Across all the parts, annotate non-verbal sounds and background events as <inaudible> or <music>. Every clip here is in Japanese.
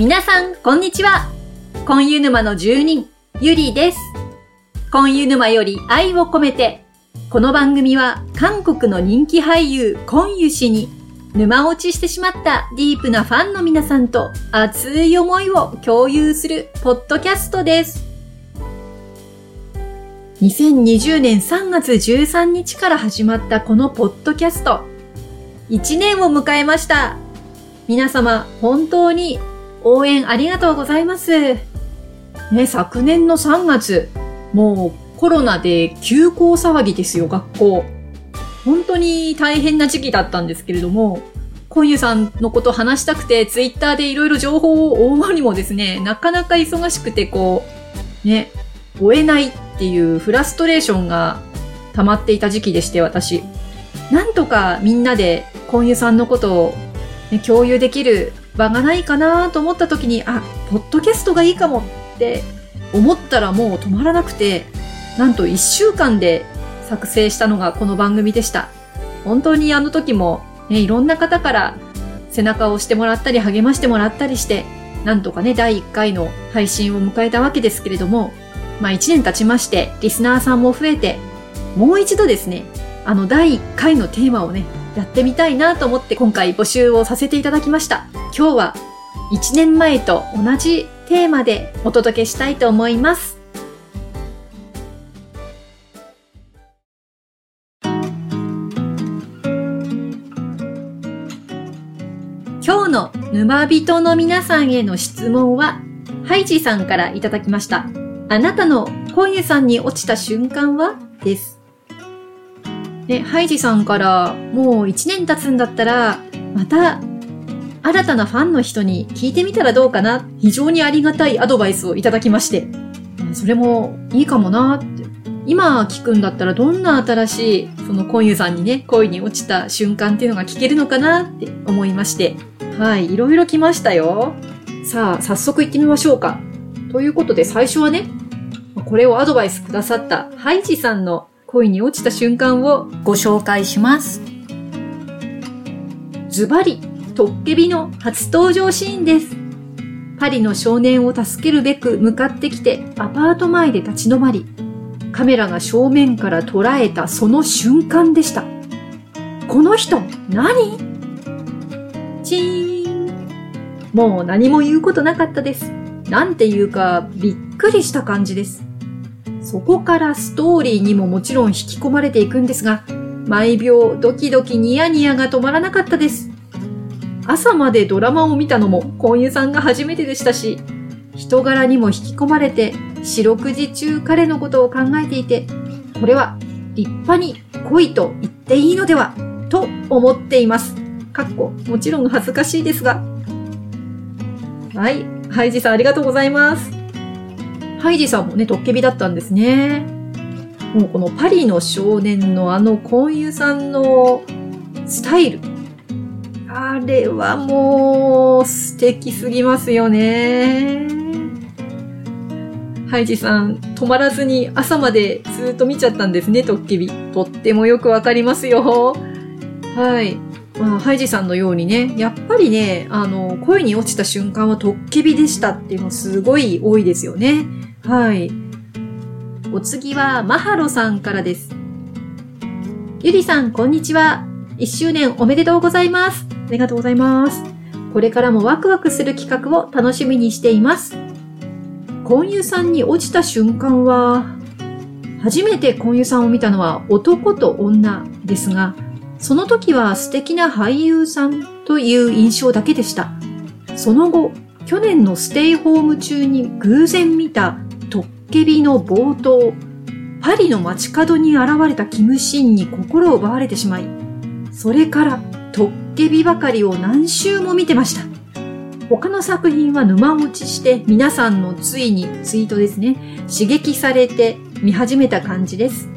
皆さん、こんにちは。コンユ沼の住人、ゆりです。コンユ沼より愛を込めて、この番組は韓国の人気俳優、コンユ氏に沼落ちしてしまったディープなファンの皆さんと熱い思いを共有するポッドキャストです。2020年3月13日から始まったこのポッドキャスト。1年を迎えました。皆様、本当に応援ありがとうございます。ね、昨年の3月、もうコロナで休校騒ぎですよ、学校。本当に大変な時期だったんですけれども、コンユさんのこと話したくて、ツイッターでいろいろ情報を追うにもですね、なかなか忙しくて、こう、ね、追えないっていうフラストレーションが溜まっていた時期でして、私。なんとかみんなでコンユさんのことを、ね、共有できる場がないかなと思った時に、あ、ポッドキャストがいいかもって思ったらもう止まらなくて、なんと1週間で作成したのがこの番組でした。本当にあの時も、ね、いろんな方から背中を押してもらったり励ましてもらったりして、なんとかね、第1回の配信を迎えたわけですけれども、まあ1年経ちまして、リスナーさんも増えて、もう一度ですね、あの第1回のテーマをね、やってみたいなと思って今回募集をさせていただきました。今日は1年前と同じテーマでお届けしたいと思います。今日の沼人の皆さんへの質問は、ハイジさんからいただきました。あなたの今夜さんに落ちた瞬間は？です。ね、ハイジさんからもう1年経つんだったら、また新たなファンの人に聞いてみたらどうかな。非常にありがたいアドバイスをいただきまして、それもいいかもなって。今聞くんだったらどんな新しい、そのコンユさんにね、恋に落ちた瞬間っていうのが聞けるのかなって思いまして、はい、いろいろ来ましたよ。さあ、早速行ってみましょうか。ということで最初はね、これをアドバイスくださったハイジさんの恋に落ちた瞬間をご紹介します。ズバリ、トッケビの初登場シーンです。パリの少年を助けるべく向かってきてアパート前で立ち止まり、カメラが正面から捉えたその瞬間でした。この人、何？チーン。もう何も言うことなかったです。なんていうか、びっくりした感じです。そこからストーリーにももちろん引き込まれていくんですが、毎秒ドキドキニヤニヤが止まらなかったです。朝までドラマを見たのも婚友さんが初めてでしたし、人柄にも引き込まれて、四六時中彼のことを考えていて、これは立派に恋と言っていいのでは、と思っています。かっこ、もちろん恥ずかしいですが。はい。ハイジさんありがとうございます。ハイジさんもね、トッケビだったんですね。もうこのパリの少年のあの婚友さんのスタイル。あれはもう素敵すぎますよね。ハイジさん、止まらずに朝までずっと見ちゃったんですね、トッケビ。とってもよくわかりますよ。はい。まあ、ハイジさんのようにね、やっぱりね、あの、恋に落ちた瞬間はトッケビでしたっていうのすごい多いですよね。はい。お次は、マハロさんからです。ゆりさん、こんにちは。1周年おめでとうございます。ありがとうございます。これからもワクワクする企画を楽しみにしています。婚友さんに落ちた瞬間は、初めて婚友さんを見たのは男と女ですが、その時は素敵な俳優さんという印象だけでした。その後、去年のステイホーム中に偶然見たトッケビの冒頭、パリの街角に現れたキムシンに心を奪われてしまい、それからトッケビばかりを何周も見てました。他の作品は沼落ちして皆さんのついにツイートですね、刺激されて見始めた感じです。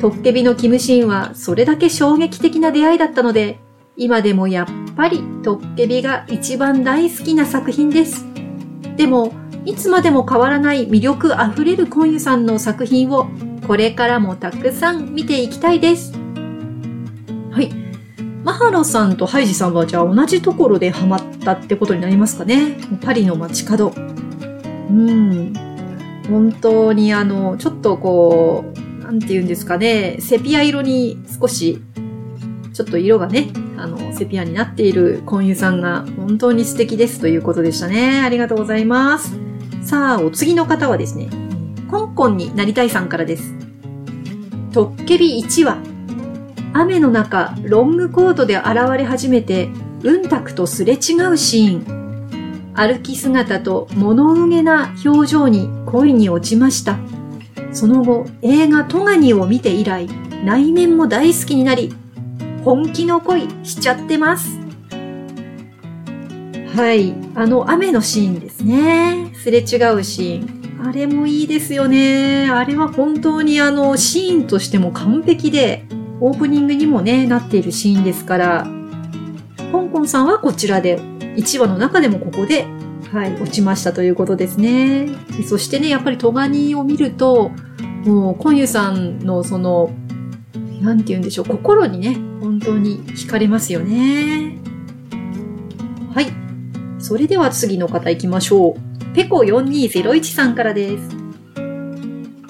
トッケビのキムシンはそれだけ衝撃的な出会いだったので、今でもやっぱりトッケビが一番大好きな作品です。でも、いつまでも変わらない魅力あふれるコンユさんの作品をこれからもたくさん見ていきたいです。はい。マハロさんとハイジさんはじゃあ同じところでハマったってことになりますかね。パリの街角。うん。本当にあの、ちょっとこう、なんて言うんですかね、セピア色に少し、ちょっと色がね、あの、セピアになっているコンユさんが本当に素敵ですということでしたね。ありがとうございます。さあ、お次の方はですね、コンコンになりたいさんからです。トッケビ1話。雨の中、ロングコートで現れ始めて、うんたくとすれ違うシーン。歩き姿と物憂げな表情に恋に落ちました。その後、映画トガニを見て以来、内面も大好きになり、本気の恋しちゃってます。はい。あの雨のシーンですね。すれ違うシーン。あれもいいですよね。あれは本当にあのシーンとしても完璧で、オープニングにもね、なっているシーンですから、コンコンさんはこちらで、1話の中でもここで、はい、落ちましたということですね。そしてね、やっぱりトガニを見ると、もう、コンユさんのその、なんて言うんでしょう、心にね、本当に惹かれますよね。はい。それでは次の方行きましょう。ペコ4201さんからです。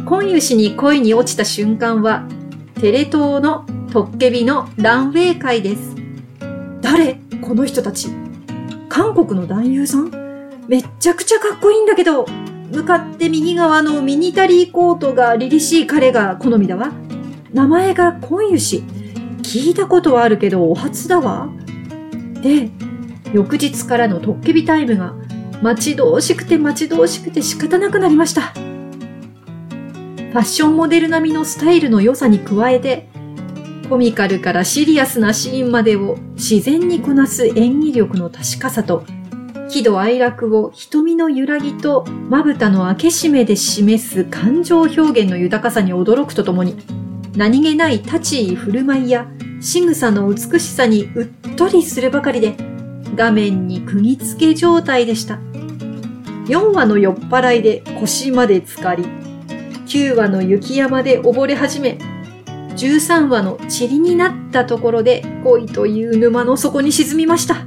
コンユ氏に恋に落ちた瞬間は、テレ東のトッケビのランウェイ会です。誰？この人たち。韓国の男優さん？めっちゃくちゃかっこいいんだけど、向かって右側のミニタリーコートが凛々しい彼が好みだわ。名前がコンユ氏。聞いたことはあるけどお初だわ。で、翌日からのトッケビタイムが待ち遠しくて待ち遠しくて仕方なくなりました。ファッションモデル並みのスタイルの良さに加えて、コミカルからシリアスなシーンまでを自然にこなす演技力の確かさと、喜怒哀楽を瞳の揺らぎとまぶたの開け閉めで示す感情表現の豊かさに驚くとともに、何気ない立ち居振る舞いや仕草の美しさにうっとりするばかりで、画面に釘付け状態でした。4話の酔っ払いで腰まで浸かり、9話の雪山で溺れ始め、13話の塵になったところで恋という沼の底に沈みました。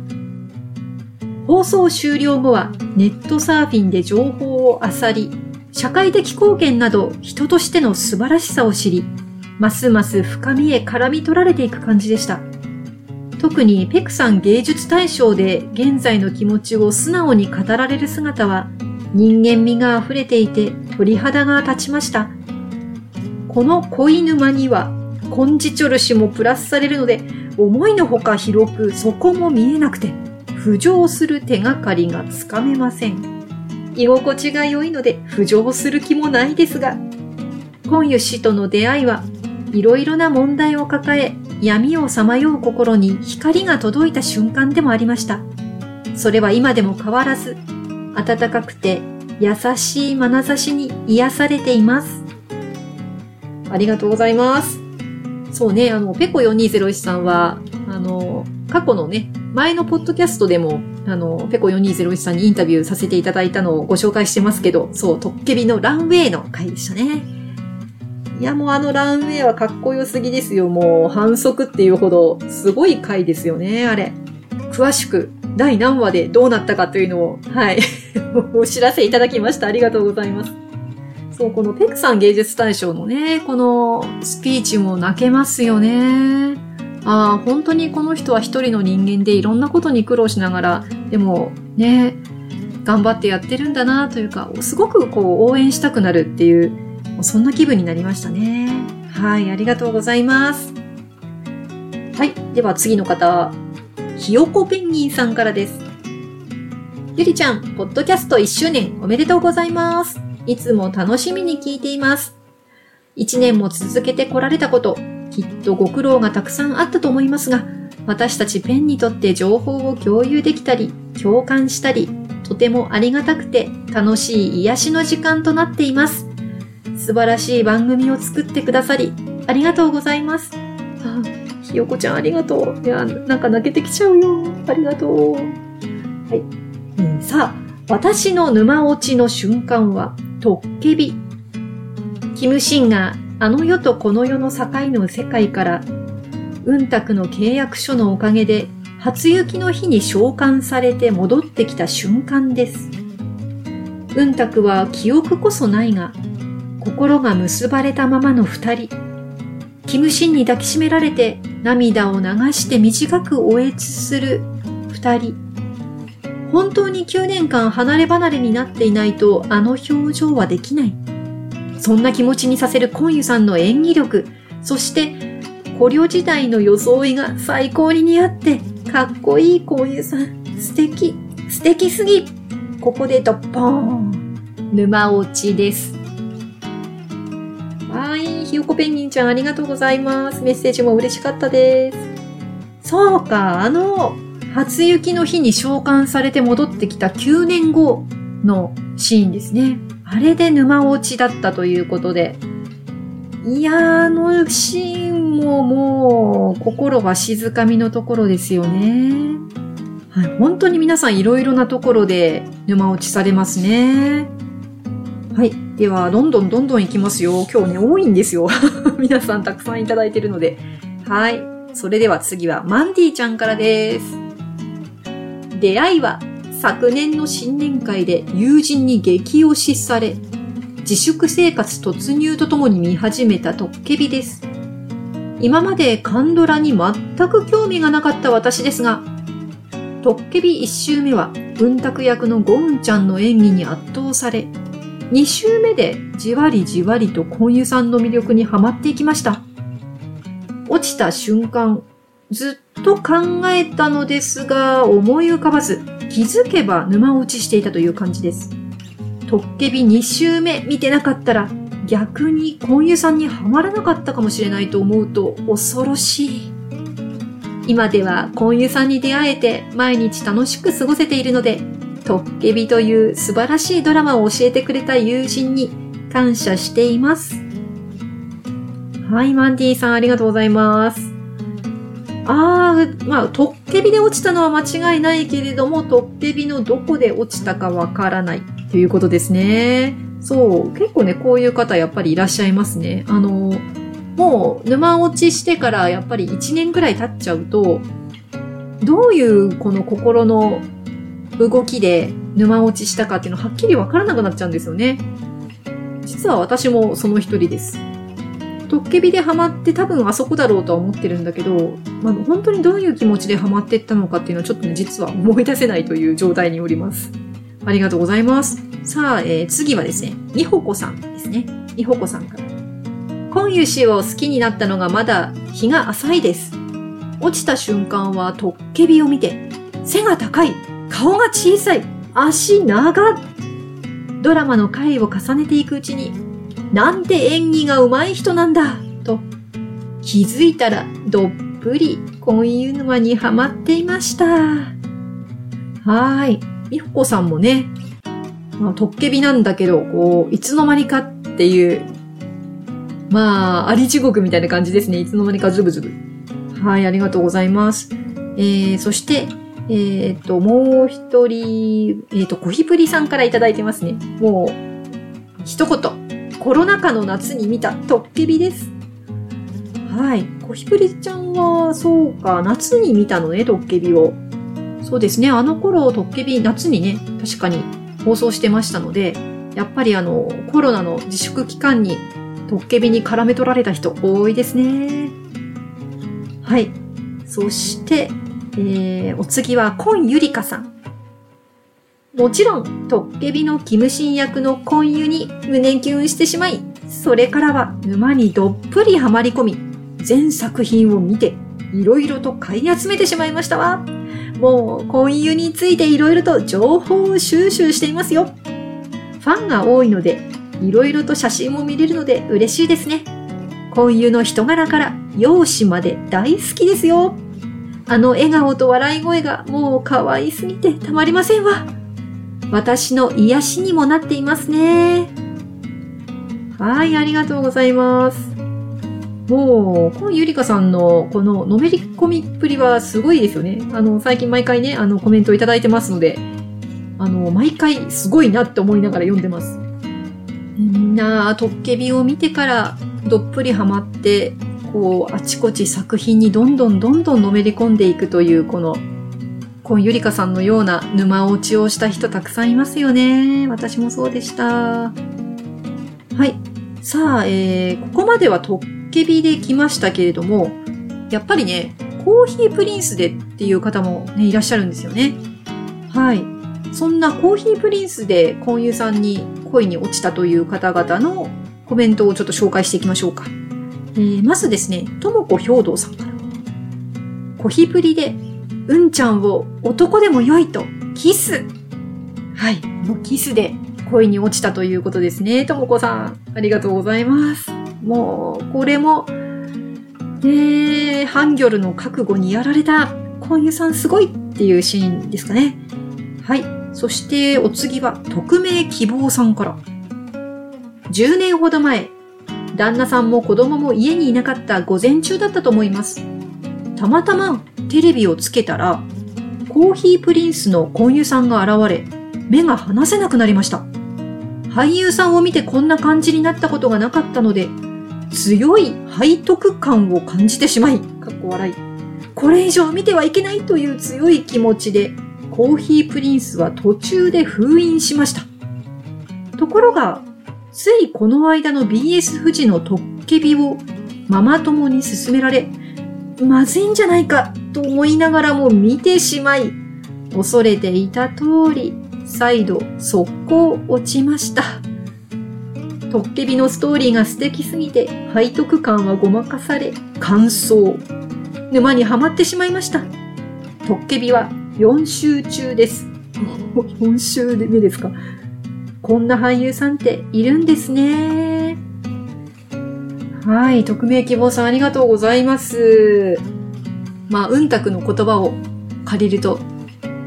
放送終了後はネットサーフィンで情報を漁り、社会的貢献など人としての素晴らしさを知り、ますます深みへ絡み取られていく感じでした。特にペクさん芸術大賞で現在の気持ちを素直に語られる姿は人間味が溢れていて鳥肌が立ちました。この恋沼には、コンジチョルシもプラスされるので、思いのほか広くそこも見えなくて、浮上する手がかりがつかめません。居心地が良いので浮上する気もないですが、今湯氏との出会いはいろいろな問題を抱え、闇をさまよう心に光が届いた瞬間でもありました。それは今でも変わらず、暖かくて優しい眼差しに癒されています。ありがとうございます。そうね、あの、ペコ4201さんは、あの、過去のね、前のポッドキャストでも、あの、ペコ4201さんにインタビューさせていただいたのをご紹介してますけど、そう、トッケビのランウェイの回でしたね。いや、もうあのランウェイはかっこよすぎですよ。もう反則っていうほど、すごい回ですよね、あれ。詳しく第何話でどうなったかというのを、はい、<laughs> お知らせいただきました。ありがとうございます。そう、このペクさん芸術大賞のね、このスピーチも泣けますよね。ああ、本当にこの人は一人の人間でいろんなことに苦労しながら、でもね、頑張ってやってるんだなというか、すごくこう応援したくなるっていう、そんな気分になりましたね。はい、ありがとうございます。はい、では次の方、ひよこペンギンさんからです。ゆりちゃん、ポッドキャスト1周年おめでとうございます。いつも楽しみに聞いています。1年も続けてこられたこと、きっとご苦労がたくさんあったと思いますが、私たちペンにとって情報を共有できたり、共感したり、とてもありがたくて楽しい癒しの時間となっています。素晴らしい番組を作ってくださり、ありがとうございます。ひよこちゃんありがとう。いや、なんか泣けてきちゃうよ。ありがとう。はい。うん、さあ、私の沼落ちの瞬間は、トッケビ。キムシンがあの世とこの世の境の世界から、うんたくの契約書のおかげで初雪の日に召喚されて戻ってきた瞬間です。うんたくは記憶こそないが、心が結ばれたままの二人。キムシンに抱きしめられて涙を流して短くおえつする二人。本当に9年間離れ離れになっていないとあの表情はできない。そんな気持ちにさせるコンユさんの演技力、そして捕虜時代の装いが最高に似合って、かっこいいコンユさん。素敵、素敵すぎ。ここでドッポーン。沼落ちです。ひよこペンギンちゃんありがとうございます。メッセージも嬉しかったです。そうか、あの、初雪の日に召喚されて戻ってきた9年後のシーンですね。あれで沼落ちだったということで。いやー、あのシーンももう心が静かみのところですよね。はい、本当に皆さんいろいろなところで沼落ちされますね。はい。では、どんどんどんどんいきますよ。今日ね、多いんですよ。<laughs> 皆さんたくさんいただいてるので。はい。それでは次はマンディちゃんからです。出会いは昨年の新年会で友人に激推しされ、自粛生活突入とともに見始めたトッケビです。今までカンドラに全く興味がなかった私ですが、トッケビ1周目は文卓役のゴンちゃんの演技に圧倒され、2周目でじわりじわりとコンユさんの魅力にはまっていきました。落ちた瞬間、ずっと考えたのですが、思い浮かばず、気づけば沼落ちしていたという感じです。トッケビ2周目見てなかったら、逆にコンユさんにはまらなかったかもしれないと思うと恐ろしい。今ではコンユさんに出会えて毎日楽しく過ごせているので、トッケビという素晴らしいドラマを教えてくれた友人に感謝しています。はい、マンディさんありがとうございます。あー、まあ、トッケビで落ちたのは間違いないけれども、トッケビのどこで落ちたかわからないということですね。そう、結構ね、こういう方やっぱりいらっしゃいますね。あの、もう沼落ちしてからやっぱり1年くらい経っちゃうと、どういうこの心の動きで沼落ちしたかっていうのはっきりわからなくなっちゃうんですよね。実は私もその一人です。トッケビでハマって多分あそこだろうとは思ってるんだけど、まあ、本当にどういう気持ちでハマってったのかっていうのはちょっとね、実は思い出せないという状態におります。ありがとうございます。さあ、えー、次はですね、みほこさんですね。みほこさんから。今湯氏を好きになったのがまだ日が浅いです。落ちた瞬間はトッケビを見て、背が高い、顔が小さい、足長ドラマの回を重ねていくうちになんて演技が上手い人なんだと気づいたらどっぷり婚姻沼にはまっていました。はーい。みほこさんもね、まあ、トッケビなんだけど、こう、いつの間にかっていう、まあ、あり地獄みたいな感じですね。いつの間にかズブズブ。はい、ありがとうございます。えー、そして、えっ、ー、と、もう一人、えっ、ー、と、コヒプリさんからいただいてますね。もう、一言。コロナ禍の夏に見たトッケビです。はい。コヒプリちゃんは、そうか、夏に見たのね、トッケビを。そうですね、あの頃、トッケビ、夏にね、確かに放送してましたので、やっぱりあの、コロナの自粛期間に、トッケビに絡め取られた人多いですね。はい。そして、えー、お次は、コンユリカさん。もちろん、トッケビのキムシン役のコンユに胸キュンしてしまい、それからは沼にどっぷりハマり込み、全作品を見て、いろいろと買い集めてしまいましたわ。もう、コンユについていろいろと情報を収集していますよ。ファンが多いので、いろいろと写真も見れるので嬉しいですね。コンユの人柄から容姿まで大好きですよ。あの笑顔と笑い声がもう可愛すぎてたまりませんわ。私の癒しにもなっていますね。はい、ありがとうございます。もう、このゆりかさんのこののめり込みっぷりはすごいですよね。あの、最近毎回ね、あの、コメントをいただいてますので、あの、毎回すごいなって思いながら読んでます。みんな、トッケビを見てからどっぷりハマって、こう、あちこち作品にどんどんどんどんのめり込んでいくという、この、コンゆりかさんのような沼落ちをした人たくさんいますよね。私もそうでした。はい。さあ、えー、ここまではトッケビで来ましたけれども、やっぱりね、コーヒープリンスでっていう方もね、いらっしゃるんですよね。はい。そんなコーヒープリンスでコンユさんに恋に落ちたという方々のコメントをちょっと紹介していきましょうか。えー、まずですね、ともこ兵道さんから。コヒプリで、うんちゃんを男でも良いと、キス。はい、もうキスで恋に落ちたということですね。ともこさん、ありがとうございます。もう、これも、えー、ハンギョルの覚悟にやられた、コンユさんすごいっていうシーンですかね。はい。そしてお次は、匿名希望さんから。10年ほど前、旦那さんも子供も家にいなかった午前中だったと思います。たまたまテレビをつけたら、コーヒープリンスの婚友さんが現れ、目が離せなくなりました。俳優さんを見てこんな感じになったことがなかったので、強い背徳感を感じてしまい、かっこ笑い。これ以上見てはいけないという強い気持ちで、コーヒープリンスは途中で封印しました。ところが、ついこの間の BS 富士のトッケビをママ友に勧められ、まずいんじゃないかと思いながらも見てしまい、恐れていた通り、再度速攻落ちました。トッケビのストーリーが素敵すぎて、背徳感はごまかされ、感想。沼にはまってしまいました。トッケビは4週中です。4週目ですか？こんな俳優さんっているんですね。はい、匿名希望さんありがとうございます。まあ、うんたくの言葉を借りると、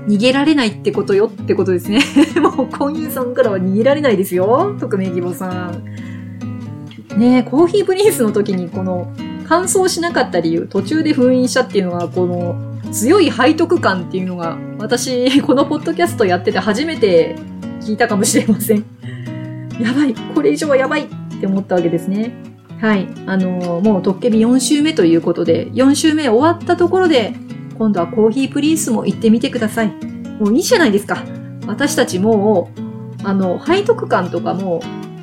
逃げられないってことよってことですね。<laughs> もう、婚友さんからは逃げられないですよ。匿名希望さん。ねコーヒープリンスの時にこの、乾燥しなかった理由、途中で封印したっていうのは、この、強い背徳感っていうのが、私、このポッドキャストやってて初めて聞いたかもしれません。やばいこれ以上はやばいって思ったわけですね。はい。あのー、もうトッケビ4週目ということで、4週目終わったところで、今度はコーヒープリンスも行ってみてください。もういいじゃないですか。私たちもう、あの、背徳感とかも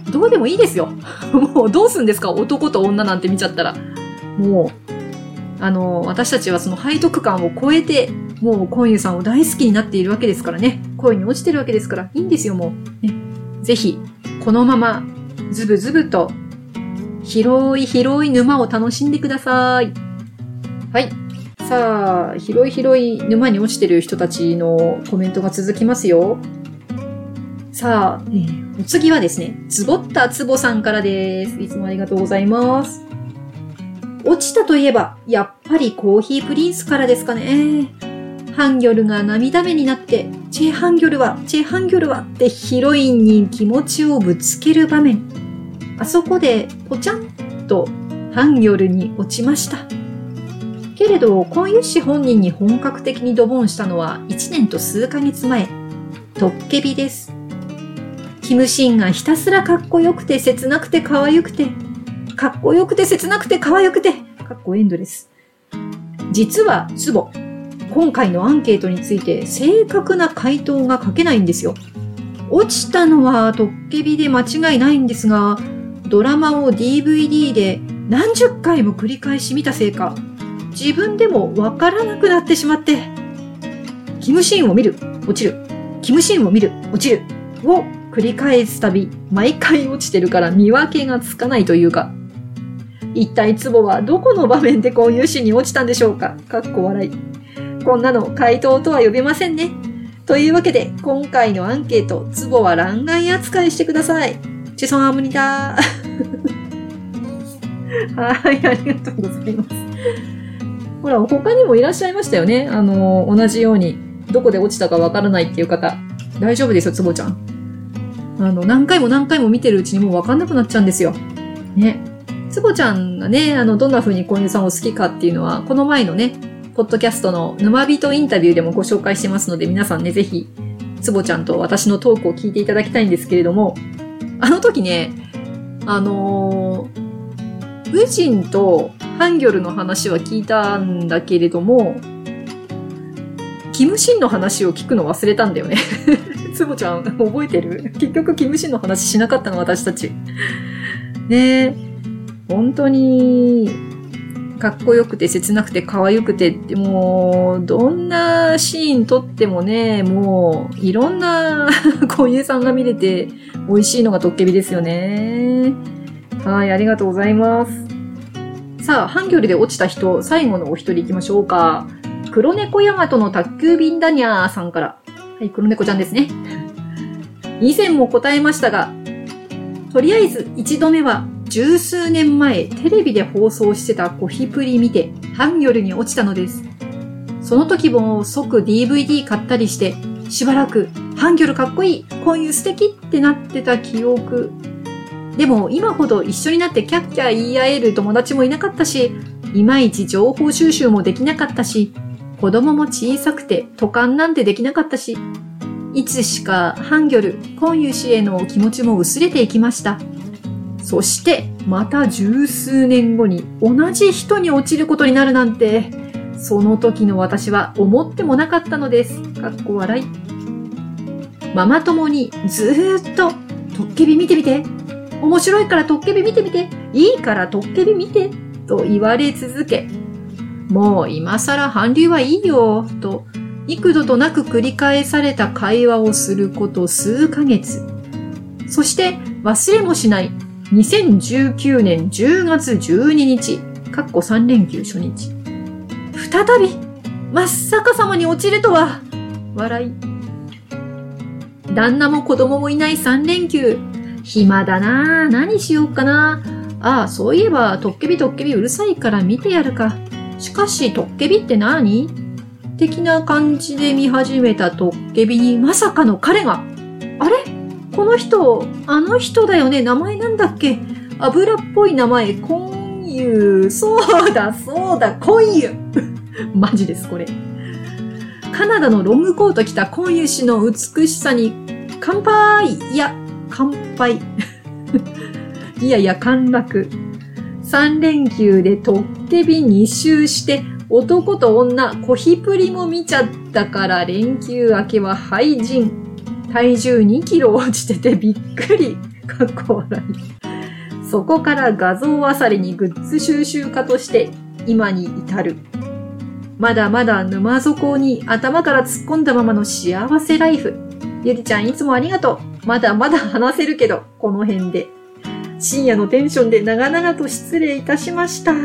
う、どうでもいいですよ。<laughs> もうどうすんですか？男と女なんて見ちゃったら。もう、あの、私たちはその背徳感を超えて、もうコンユさんを大好きになっているわけですからね。恋に落ちてるわけですから、いいんですよ、もう。ね。ぜひ、このまま、ズブズブと、広い広い沼を楽しんでください。はい。さあ、広い広い沼に落ちてる人たちのコメントが続きますよ。さあ、えー、お次はですね、つぼったつぼさんからです。いつもありがとうございます。落ちたといえば、やっぱりコーヒープリンスからですかね。ハンギョルが涙目になって、チェ・ハンギョルは、チェ・ハンギョルはってヒロインに気持ちをぶつける場面。あそこで、ぽちゃんとハンギョルに落ちました。けれど、コンユッシ本人に本格的にドボンしたのは1年と数ヶ月前。トッケビです。キムシンがひたすらかっこよくて切なくて可愛くて、かっこよくて切なくて可愛くて、かっこエンドレス。実は、ツボ。今回のアンケートについて正確な回答が書けないんですよ。落ちたのはトッケビで間違いないんですが、ドラマを DVD で何十回も繰り返し見たせいか、自分でもわからなくなってしまって、キムシーンを見る、落ちる、キムシーンを見る、落ちる、を繰り返すたび、毎回落ちてるから見分けがつかないというか、一体ツボはどこの場面でこういうシーンに落ちたんでしょうかかっこ笑い。こんなの回答とは呼べませんね。というわけで、今回のアンケート、ツボは欄外扱いしてください。チソンアムニダー。<laughs> はい、ありがとうございます。ほら、他にもいらっしゃいましたよね。あの、同じように、どこで落ちたかわからないっていう方。大丈夫ですよ、ツボちゃん。あの、何回も何回も見てるうちにもうわかんなくなっちゃうんですよ。ね。つぼちゃんがね、あの、どんな風に小犬さんを好きかっていうのは、この前のね、ポッドキャストの沼人インタビューでもご紹介してますので、皆さんね、ぜひ、つぼちゃんと私のトークを聞いていただきたいんですけれども、あの時ね、あのー、ウジンとハンギョルの話は聞いたんだけれども、キムシンの話を聞くの忘れたんだよね。<laughs> つぼちゃん、覚えてる？結局キムシンの話しなかったの、私たち。ねえ。本当に、かっこよくて切なくて可愛くてってもう、どんなシーン撮ってもね、もう、いろんな <laughs> 小家さんが見れて美味しいのがトッケビですよね。はい、ありがとうございます。さあ、ハンギョルで落ちた人、最後のお一人行きましょうか。黒猫ヤマトの宅急便ダニャーさんから。はい、黒猫ちゃんですね。以前も答えましたが、とりあえず一度目は十数年前テレビで放送してたコヒプリ見てハンギョルに落ちたのです。その時も即 DVD 買ったりして、しばらくハンギョルかっこいい、こういう素敵ってなってた記憶。でも今ほど一緒になってキャッキャ言い合える友達もいなかったし、いまいち情報収集もできなかったし、子供も小さくて渡韓なんてできなかったし、いつしかハンギョル、コンユ氏への気持ちも薄れていきました。そしてまた十数年後に同じ人に落ちることになるなんて、その時の私は思ってもなかったのです。かっこ笑い。ママ友にずーっと、トッケビ見てみて。面白いからトッケビ見てみて。いいからトッケビ見て。と言われ続け、もう今更韓流はいいよ。と、幾度となく繰り返された会話をすること数ヶ月。そして忘れもしない2019年10月12日、かっこ3連休初日。再び、真っ逆さまに落ちるとは、笑い。旦那も子供もいない3連休。暇だなぁ。何しようかな。ああ、そういえば、トッケビトッケビうるさいから見てやるか。しかし、トッケビって何？的な感じで見始めたトッケビにまさかの彼が、あれ？この人、あの人だよね？名前なんだっけ？油っぽい名前、コンユそうだ、そうだ、コンユマジです、これ。カナダのロングコート着たコンユ氏の美しさに、乾杯いや、乾杯。<laughs> いやいや、陥落。3連休でトッケビ2周して、男と女、コヒプリも見ちゃったから連休明けは廃人。体重2キロ落ちててびっくり。<laughs> かっこ笑い。そこから画像あさりにグッズ収集家として今に至る。まだまだ沼底に頭から突っ込んだままの幸せライフ。ゆりちゃんいつもありがとう。まだまだ話せるけど、この辺で。深夜のテンションで長々と失礼いたしました。<laughs>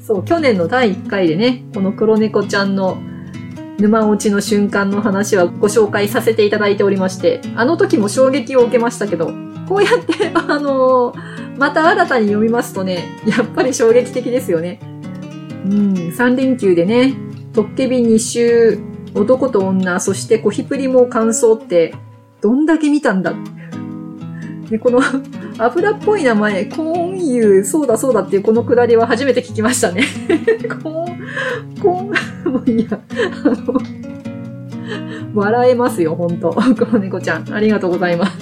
そう、去年の第1回でね、この黒猫ちゃんの沼落ちの瞬間の話はご紹介させていただいておりまして、あの時も衝撃を受けましたけど、こうやって、あのー、また新たに読みますとね、やっぱり衝撃的ですよね。うん、3連休でね、トッケビ2周、男と女、そしてコヒプリも感想って、どんだけ見たんだで、この油っぽい名前、コーンユー、そうだそうだっていうこのくだりは初めて聞きましたね。<laughs> コーン、コーン、もういいや。あの、笑えますよ、ほんと。黒猫ちゃん。ありがとうございます。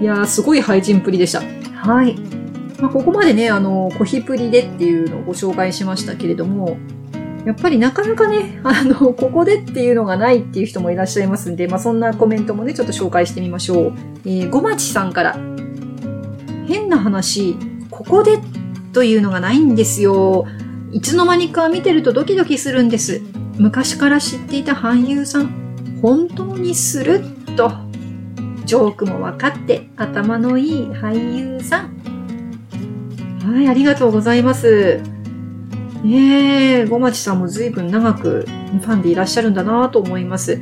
いやー、すごい配信プリでした。はい。まあ、ここまでね、あの、コヒプリでっていうのをご紹介しましたけれども、やっぱりなかなかね、<laughs> あの、ここでっていうのがないっていう人もいらっしゃいますんで、まあ、そんなコメントもね、ちょっと紹介してみましょう。えー、ごまちさんから、変な話、ここでというのがないんですよ。いつの間にか見てるとドキドキするんです。昔から知っていた俳優さん、本当にスルッと、ジョークも分かって頭のいい俳優さん。はい、ありがとうございます。ねえ、ごまちさんも随分長くファンでいらっしゃるんだなと思います。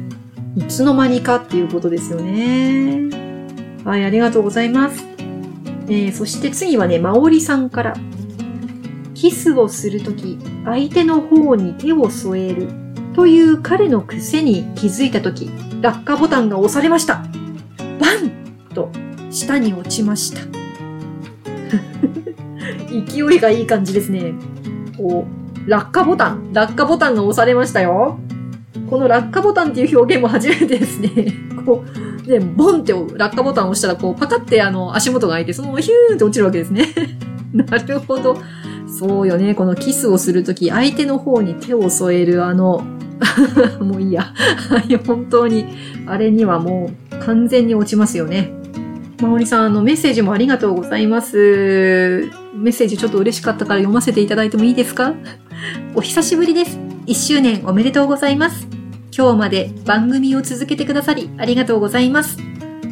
いつの間にかっていうことですよね。はい、ありがとうございます。えー、そして次はね、まおりさんから。キスをするとき、相手の方に手を添えるという彼の癖に気づいたとき、落下ボタンが押されました。バンと下に落ちました。<laughs> 勢いがいい感じですね。こう、落下ボタン、落下ボタンが押されましたよ。この落下ボタンっていう表現も初めてですね。<laughs> こう、で、ボンって落下ボタンを押したら、こう、パカってあの、足元が開いて、そのままヒューンって落ちるわけですね。<laughs> なるほど。そうよね。このキスをするとき、相手の方に手を添えるあの、<laughs> もういいや。本当に、あれにはもう完全に落ちますよね。まおりさん、あの、メッセージもありがとうございます。メッセージちょっと嬉しかったから読ませていただいてもいいですか？<laughs> お久しぶりです。1周年おめでとうございます。今日まで番組を続けてくださりありがとうございます。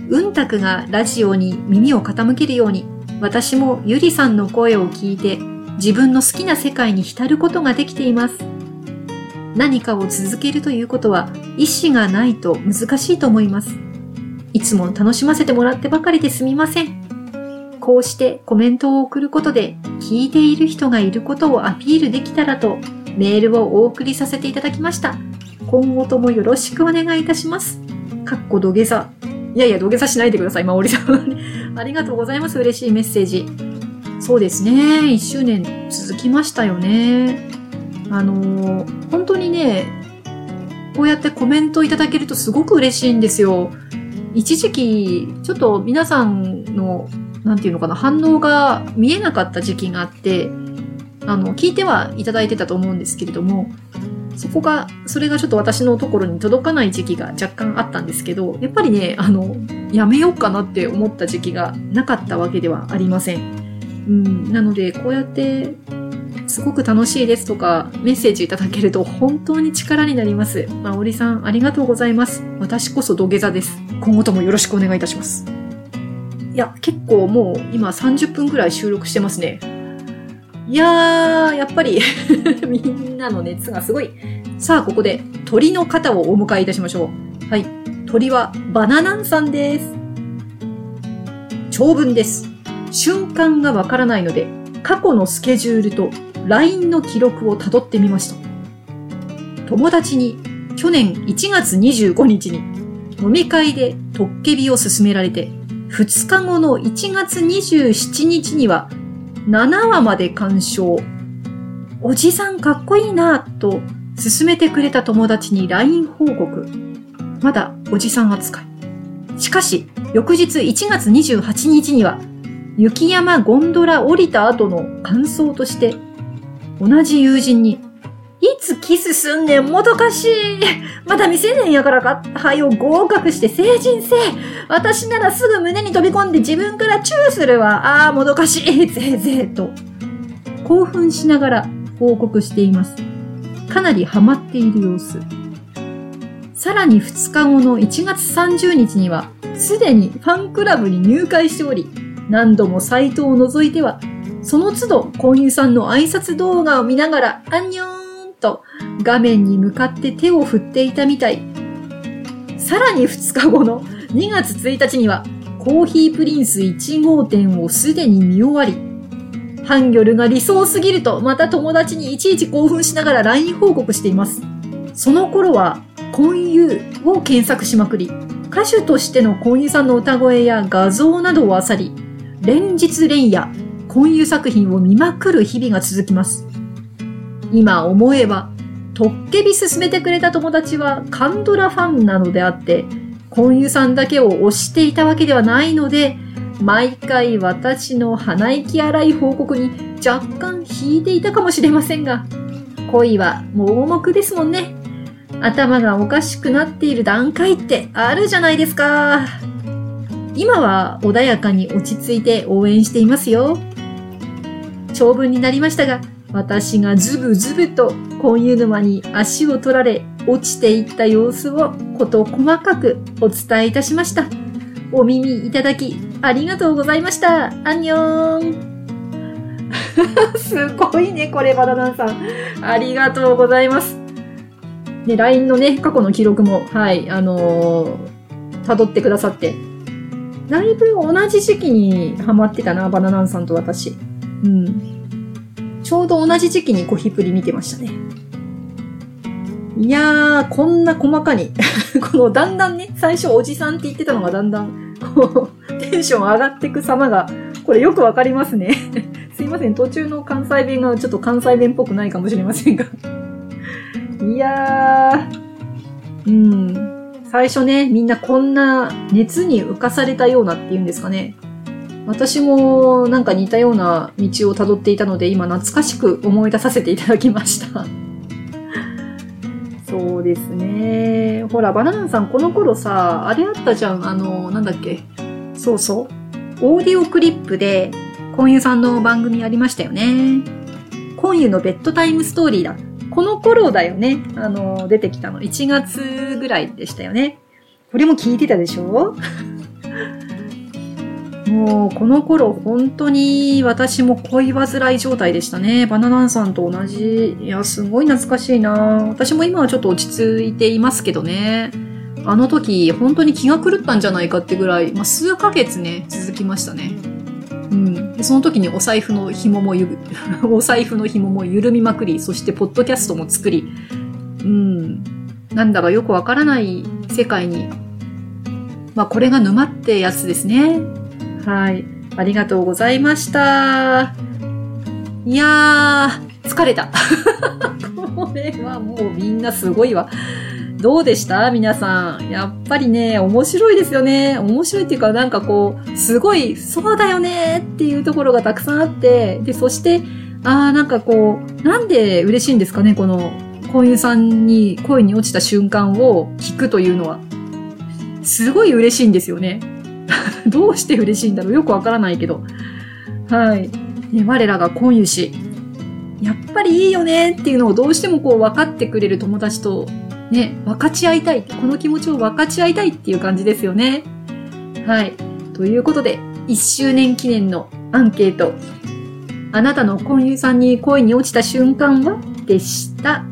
うんたくがラジオに耳を傾けるように、私もゆりさんの声を聞いて自分の好きな世界に浸ることができています。何かを続けるということは意志がないと難しいと思います。いつも楽しませてもらってばかりですみません。こうしてコメントを送ることで聞いている人がいることをアピールできたらとメールをお送りさせていただきました。今後ともよろしくお願いいたします。かっこ土下座。いやいや、土下座しないでください、まおりさん。<laughs> ありがとうございます。嬉しいメッセージ。そうですね。1周年続きましたよね。あのー、本当にね、こうやってコメントいただけるとすごく嬉しいんですよ。一時期、ちょっと皆さんの、なんていうのかな、反応が見えなかった時期があって、あの、聞いてはいただいてたと思うんですけれども、そこが、それがちょっと私のところに届かない時期が若干あったんですけど、やっぱりね、あの、やめようかなって思った時期がなかったわけではありません。うん、なので、こうやって、すごく楽しいですとか、メッセージいただけると本当に力になります。ま、おりさん、ありがとうございます。私こそ土下座です。今後ともよろしくお願いいたします。いや、結構もう今30分くらい収録してますね。いやー、やっぱり <laughs> みんなの熱がすごい。さあ、ここで鳥の方をお迎えいたしましょう。はい。鳥はバナナンさんです。長文です。瞬間がわからないので、過去のスケジュールと LINE の記録をたどってみました。友達に去年1月25日に飲み会でトッケビを勧められて、2日後の1月27日には7話まで鑑賞。おじさんかっこいいなぁと勧めてくれた友達に LINE 報告。まだおじさん扱い。しかし、翌日1月28日には、雪山ゴンドラ降りた後の感想として、同じ友人に、いつキスすんねん、もどかしい。まだ未成年やからか。はよ、合格して成人せ私ならすぐ胸に飛び込んで自分からチューするわ。ああ、もどかしい。ぜいぜいと。興奮しながら報告しています。かなりハマっている様子。さらに2日後の1月30日には、すでにファンクラブに入会しており、何度もサイトを覗いては、その都度、コンユさんの挨拶動画を見ながら、アンニョーと画面に向かって手を振っていたみたい。さらに2日後の2月1日には、コーヒープリンス1号店をすでに見終わり、ハンギョルが理想すぎると、また友達にいちいち興奮しながら LINE 報告しています。その頃は、コンユを検索しまくり、歌手としてのコンユさんの歌声や画像などを漁り、連日連夜、コンユ作品を見まくる日々が続きます。今思えば、トッケビ進めてくれた友達はカンドラファンなのであって、コンユさんだけを推していたわけではないので、毎回私の鼻息荒い報告に若干引いていたかもしれませんが、恋は盲目ですもんね。頭がおかしくなっている段階ってあるじゃないですか。今は穏やかに落ち着いて応援していますよ。長文になりましたが、私がズブズブと婚湯沼に足を取られ落ちていった様子をこと細かくお伝えいたしました。お耳いただきありがとうございました。アンニョン。すごいね、これ、バナナンさん。ありがとうございます。で、LINE のね、過去の記録も、はい、あのー、辿ってくださって。だいぶ同じ時期にハマってたな、バナナンさんと私。うん。ちょうど同じ時期にコヒプリ見てましたね。いやー、こんな細かに <laughs> このだんだんね、最初おじさんって言ってたのがだんだん、こう、テンション上がってく様が、これよくわかりますね <laughs> すいません、途中の関西弁がちょっと関西弁っぽくないかもしれませんがいやー、うん。最初ね、みんなこんな熱に浮かされたようなっていうんですかね。私もなんか似たような道をたどっていたので、今懐かしく思い出させていただきました。<laughs> そうですね。ほら、バナナさん、この頃さ、あれあったじゃん。あの、なんだっけ。そうそう。オーディオクリップで、コンユさんの番組ありましたよね。コンユのベッドタイムストーリーだ。この頃だよね。あの、出てきたの。1月ぐらいでしたよね。これも聞いてたでしょ？もう、この頃、本当に私も恋煩い状態でしたね。バナナンさんと同じ。いや、すごい懐かしいな私も今はちょっと落ち着いていますけどね。あの時、本当に気が狂ったんじゃないかってぐらい、まあ、数ヶ月ね、続きましたね。うん。でその時にお財布の紐もゆ、<laughs> お財布の紐も緩みまくり、そしてポッドキャストも作り、うん。なんだかよくわからない世界に、まあこれが沼ってやつですね。はい。ありがとうございました。いやー、疲れた。<laughs> これはもうみんなすごいわ。どうでした？皆さん。やっぱりね、面白いですよね。面白いっていうか、なんかこう、すごい、そうだよねっていうところがたくさんあって、で、そして、あーなんかこう、なんで嬉しいんですかね？この、婚友さんに恋に落ちた瞬間を聞くというのは。すごい嬉しいんですよね。<laughs> どうして嬉しいんだろう？よくわからないけど。はい。ね、我らが婚友し、やっぱりいいよねっていうのをどうしてもこう分かってくれる友達とね、分かち合いたい。この気持ちを分かち合いたいっていう感じですよね。はい。ということで、1周年記念のアンケート。あなたの婚友さんに恋に落ちた瞬間は？でした。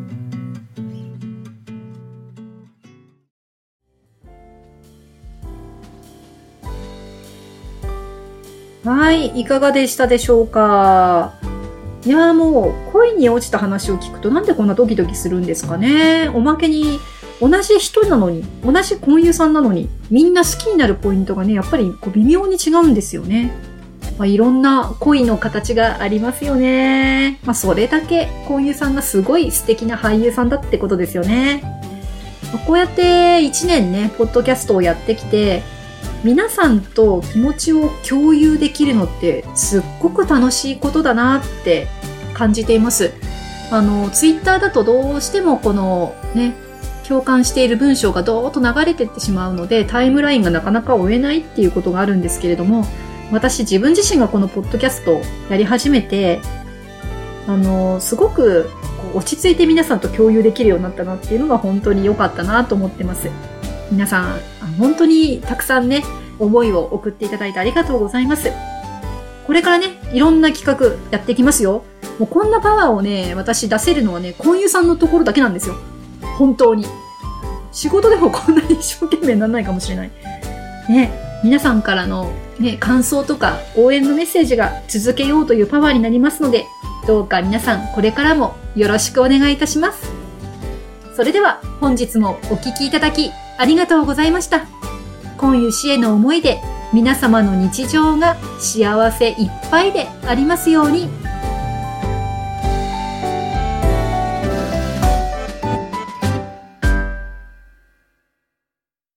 はい、いかがでしたでしょうか？いやもう恋に落ちた話を聞くとなんでこんなドキドキするんですかね？おまけに同じ人なのに同じ婚友さんなのにみんな好きになるポイントがねやっぱりこう微妙に違うんですよね。まあ、いろんな恋の形がありますよね。まあ、それだけ婚友さんがすごい素敵な俳優さんだってことですよね。まあ、こうやって1年ね、ポッドキャストをやってきて、皆さんと気持ちを共有できるのってすっごく楽しいことだなって感じています。あの、ツイッターだとどうしてもこのね、共感している文章がどーっと流れてってしまうので、タイムラインがなかなか追えないっていうことがあるんですけれども、私自分自身がこのポッドキャストをやり始めて、あの、すごく落ち着いて皆さんと共有できるようになったなっていうのが本当に良かったなと思ってます。皆さん、本当にたくさんね、思いを送っていただいてありがとうございます。これからね、いろんな企画やっていきますよ。もうこんなパワーをね、私出せるのはね、婚友さんのところだけなんですよ。本当に。仕事でもこんなに一生懸命にならないかもしれない。ね、皆さんからのね、感想とか応援のメッセージが続けようというパワーになりますので、どうか皆さんこれからもよろしくお願いいたします。それでは本日もお聴きいただきありがとうございました。今湯氏への思いで皆様の日常が幸せいっぱいでありますように。